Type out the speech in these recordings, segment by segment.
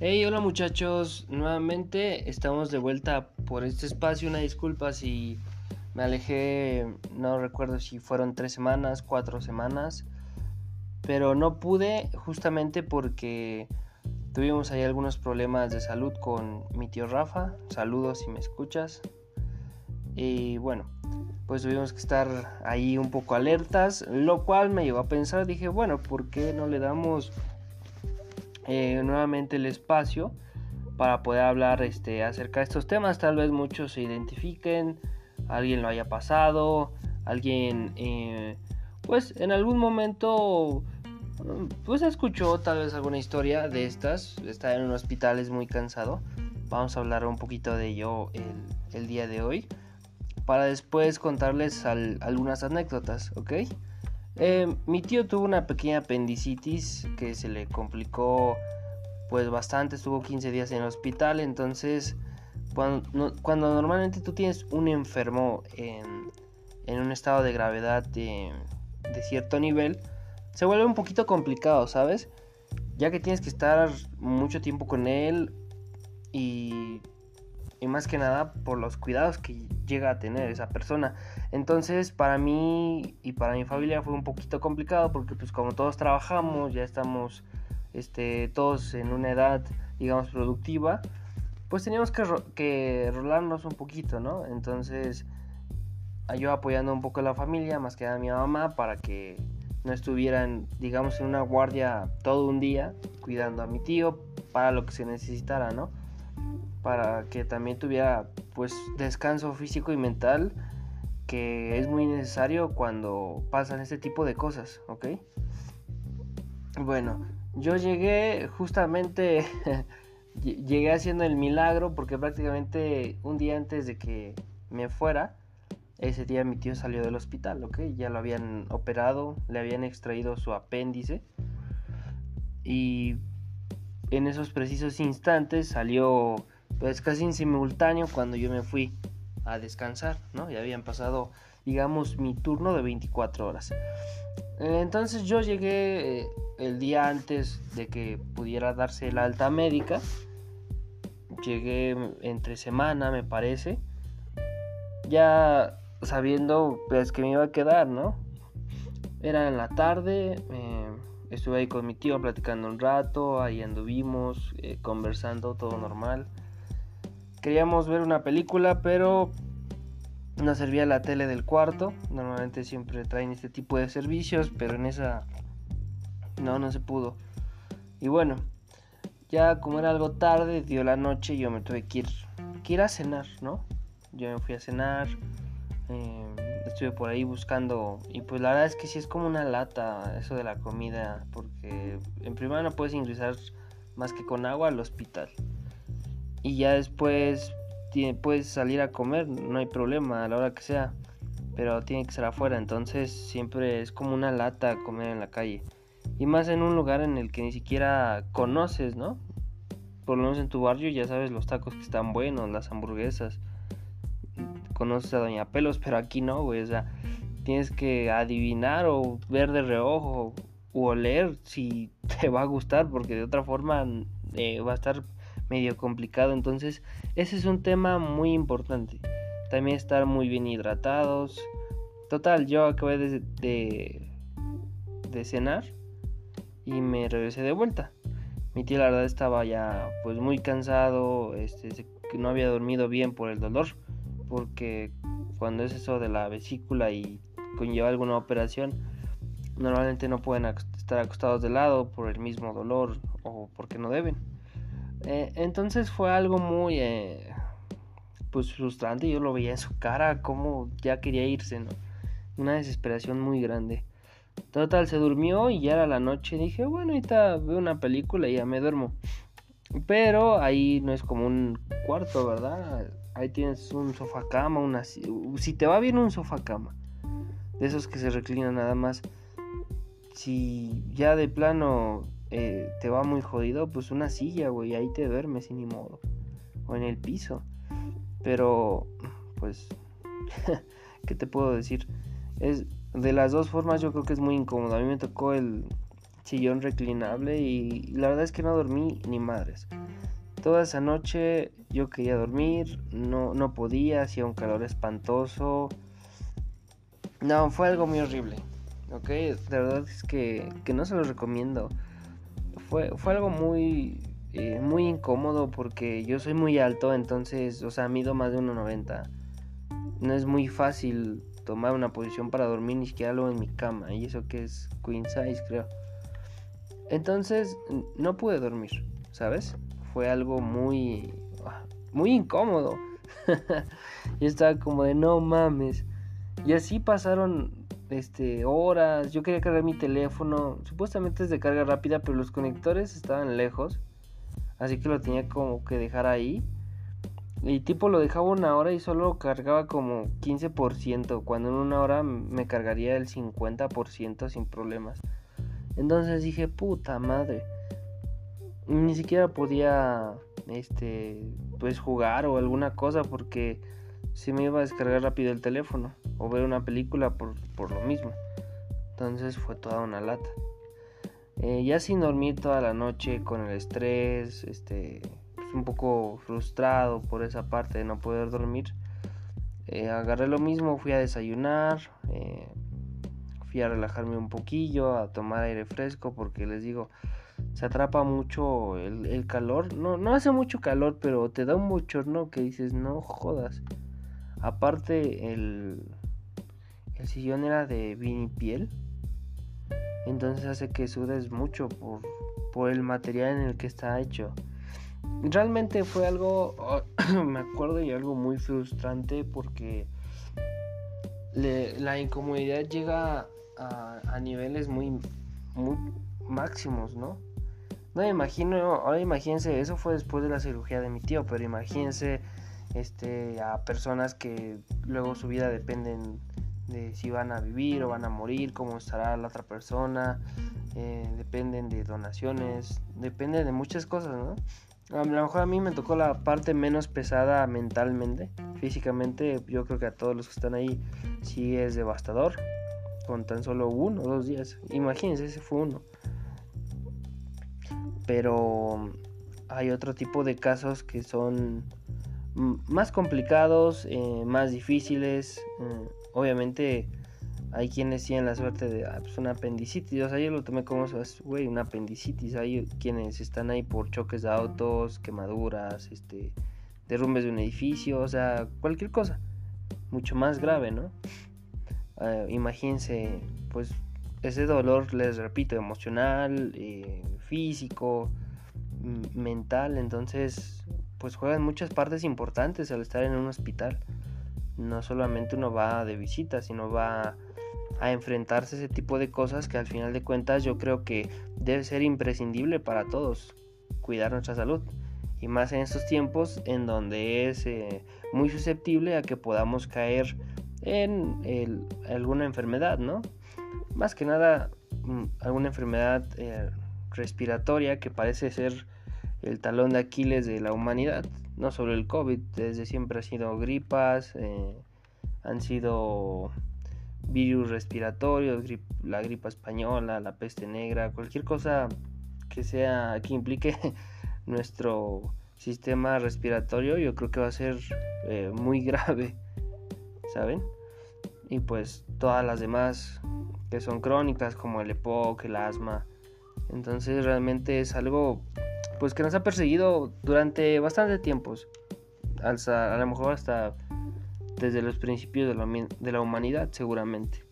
Hey, hola muchachos, nuevamente estamos de vuelta por este espacio. Una disculpa si me alejé, no recuerdo si fueron tres semanas, cuatro semanas, pero no pude justamente porque tuvimos ahí algunos problemas de salud con mi tío Rafa. Saludos si me escuchas. Y bueno, pues tuvimos que estar ahí un poco alertas, lo cual me llevó a pensar, dije, bueno, ¿por qué no le damos eh, nuevamente el espacio para poder hablar este, acerca de estos temas. Tal vez muchos se identifiquen, alguien lo haya pasado, alguien eh, pues en algún momento pues escuchó tal vez alguna historia de estas, está en un hospital es muy cansado. Vamos a hablar un poquito de ello el, día de hoy para después contarles algunas anécdotas, ¿ok? Eh, mi tío tuvo una pequeña apendicitis que se le complicó pues bastante, estuvo 15 días en el hospital, entonces cuando, normalmente tú tienes un enfermo en, en un estado de gravedad de, de, cierto nivel, se vuelve un poquito complicado, ¿sabes? Ya que tienes que estar mucho tiempo con él y y más que nada por los cuidados que llega a tener esa persona. Entonces para mí y para mi familia fue un poquito complicado porque pues como todos trabajamos, ya estamos este, todos en una edad digamos productiva, pues teníamos que, que rolarnos un poquito, ¿no? Entonces yo apoyando un poco a la familia, más que a mi mamá, para que no estuvieran, digamos, en una guardia todo un día cuidando a mi tío para lo que se necesitara, ¿no? Para que también tuviera pues descanso físico y mental que es muy necesario cuando pasan este tipo de cosas, ¿ok? Bueno, yo llegué justamente, llegué haciendo el milagro porque prácticamente un día antes de que me fuera, ese día mi tío salió del hospital, ¿ok? Ya lo habían operado, le habían extraído su apéndice y en esos precisos instantes salió pues casi en simultáneo cuando yo me fui a descansar, ¿no? Ya habían pasado, digamos, mi turno de 24 horas. Entonces yo llegué eh, el día antes de que pudiera darse la alta médica. Llegué entre semana, me parece. Ya sabiendo pues que me iba a quedar, ¿no? Era en la tarde. Eh, estuve ahí con mi tío platicando un rato. Ahí anduvimos, eh, conversando, todo normal. Queríamos ver una película, pero no servía la tele del cuarto. Normalmente siempre traen este tipo de servicios, pero en esa no, no se pudo. Y bueno, ya como era algo tarde, dio la noche, yo me tuve que ir, que ir a cenar, ¿no? Yo me fui a cenar, eh, estuve por ahí buscando y pues la verdad es que sí es como una lata eso de la comida, porque en primera no puedes ingresar más que con agua al hospital y ya después puedes salir a comer, no hay problema a la hora que sea, pero tiene que ser afuera, entonces siempre es como una lata comer en la calle. Y más en un lugar en el que ni siquiera conoces, ¿no? Por lo menos en tu barrio ya sabes los tacos que están buenos, las hamburguesas. Conoces a Doña Pelos, pero aquí no, güey. O sea, tienes que adivinar o ver de reojo o oler si te va a gustar, porque de otra forma eh, va a estar medio complicado. Entonces, ese es un tema muy importante. También estar muy bien hidratados. Total, yo acabé de, de, cenar y me regresé de vuelta. Mi tío la verdad estaba ya pues muy cansado, este, no había dormido bien por el dolor, porque cuando es eso de la vesícula y conlleva alguna operación, normalmente no pueden estar acostados de lado por el mismo dolor o porque no deben. Eh, entonces fue algo muy eh, pues frustrante. Yo lo veía en su cara como ya quería irse, ¿no? Una desesperación muy grande. Total, se durmió y ya era la noche. Dije, bueno, ahorita veo una película y ya me duermo. Pero ahí no es como un cuarto, ¿verdad? Ahí tienes un sofá cama, una si te va bien un sofá cama. De esos que se reclinan nada más. Si ya de plano eh, te va muy jodido, pues una silla, güey, ahí te duermes sin ni modo. O en el piso. Pero, pues, ¿qué te puedo decir? Es de las dos formas yo creo que es muy incómodo. A mí me tocó el sillón reclinable y la verdad es que no dormí ni madres. Toda esa noche yo quería dormir, no, no podía, hacía un calor espantoso. No, fue algo muy horrible. Ok, de verdad es que, que no se lo recomiendo. Fue, fue algo muy, eh, muy incómodo porque yo soy muy alto, entonces, o sea, mido más de 1,90. No es muy fácil tomar una posición para dormir, ni siquiera lo en mi cama. Y eso que es queen size, creo. Entonces, no pude dormir, ¿sabes? Fue algo muy, muy incómodo. yo estaba como de no mames. Y así pasaron este, horas. Yo quería cargar mi teléfono. Supuestamente es de carga rápida, pero los conectores estaban lejos. Así que lo tenía como que dejar ahí. Y tipo lo dejaba una hora y solo cargaba como 15%. Cuando en una hora me cargaría el 50% sin problemas. Entonces dije, puta madre. Ni siquiera podía, este, pues jugar o alguna cosa porque se me iba a descargar rápido el teléfono o ver una película por, lo mismo. Entonces fue toda una lata. Eh, ya sin dormir toda la noche con el estrés, este, pues un poco frustrado por esa parte de no poder dormir. Eh, agarré lo mismo, fui a desayunar, eh, fui a relajarme un poquillo, a tomar aire fresco, porque les digo, se atrapa mucho el, calor. No, no hace mucho calor, pero te da un bochorno que dices, no jodas. Aparte, el, el sillón era de vinipiel. Entonces hace que sudes mucho por, por el material en el que está hecho. Realmente fue algo, me acuerdo, y algo muy frustrante porque la incomodidad llega a, niveles muy, muy máximos, ¿no? No me imagino, ahora imagínense, eso fue después de la cirugía de mi tío, pero imagínense este, a personas que luego su vida dependen de si van a vivir o van a morir, cómo estará la otra persona, eh, dependen de donaciones, depende de muchas cosas, ¿no? A lo mejor a mí me tocó la parte menos pesada mentalmente, físicamente yo creo que a todos los que están ahí sí es devastador, con tan solo uno o dos días. Imagínense, ese fue uno. Pero hay otro tipo de casos que son más complicados, eh, más difíciles. Eh, obviamente hay quienes tienen la suerte de ah, pues una apendicitis. O sea, yo lo tomé como, güey, una apendicitis. Hay quienes están ahí por choques de autos, quemaduras, este, derrumbes de un edificio, o sea, cualquier cosa. Mucho más grave, ¿no? Eh, imagínense, pues ese dolor, les repito, emocional, eh, físico, mental, entonces, pues juegan muchas partes importantes al estar en un hospital. No solamente uno va de visita, sino va a enfrentarse a ese tipo de cosas que al final de cuentas yo creo que debe ser imprescindible para todos, cuidar nuestra salud. Y más en estos tiempos en donde es eh, muy susceptible a que podamos caer en alguna enfermedad, ¿no? Más que nada mm, alguna enfermedad eh, respiratoria que parece ser el talón de Aquiles de la humanidad, no solo el COVID, desde siempre ha sido gripas, eh, han sido virus respiratorios, la gripa española, la peste negra, cualquier cosa que sea que implique nuestro sistema respiratorio, yo creo que va a ser eh, muy grave, ¿saben? y pues todas las demás que son crónicas como el EPOC, el asma. Entonces realmente es algo pues que nos ha perseguido durante bastante tiempos. a lo mejor hasta desde los principios de la, de la humanidad seguramente.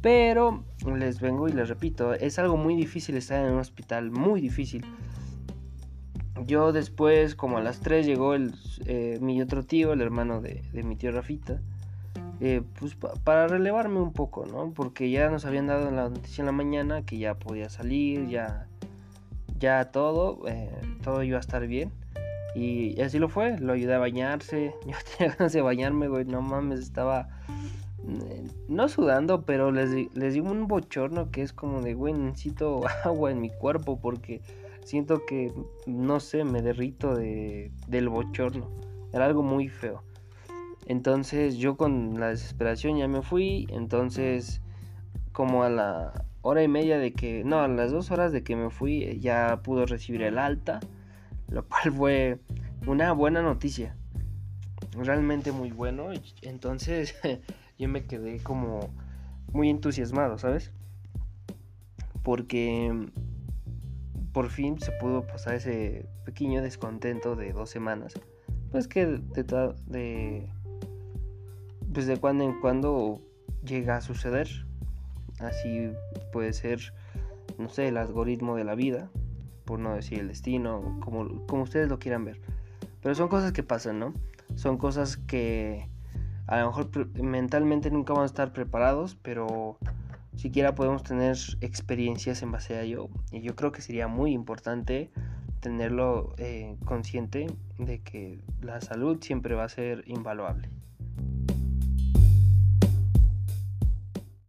Pero les vengo y les repito, es algo muy difícil estar en un hospital, muy difícil. Yo después, como a las 3, llegó eh, mi otro tío, el hermano de, de mi tío Rafita eh, pues para relevarme un poco, ¿no? Porque ya nos habían dado la noticia en la mañana que ya podía salir, ya, ya todo, eh, todo iba a estar bien. Y así lo fue, lo ayudé a bañarse. Yo tenía ganas de bañarme, güey, no mames, estaba eh, no sudando, pero les, les digo un bochorno que es como de, güey, necesito agua en mi cuerpo porque siento que, no sé, me derrito de, del bochorno. Era algo muy feo. Entonces yo con la desesperación ya me fui. Entonces como a la hora y media de que, no, a las dos horas de que me fui eh, ya pudo recibir el alta, lo cual fue una buena noticia, realmente muy bueno, entonces yo me quedé como muy entusiasmado, ¿sabes? Porque por fin se pudo pasar ese pequeño descontento de dos semanas, pues que de, de pues de cuando en cuando llega a suceder. Así puede ser, no sé, el algoritmo de la vida, por no decir el destino, como, como ustedes lo quieran ver. Pero son cosas que pasan, ¿no? Son cosas que a lo mejor mentalmente nunca vamos a estar preparados, pero siquiera podemos tener experiencias en base a ello. Y yo creo que sería muy importante tenerlo eh, consciente de que la salud siempre va a ser invaluable.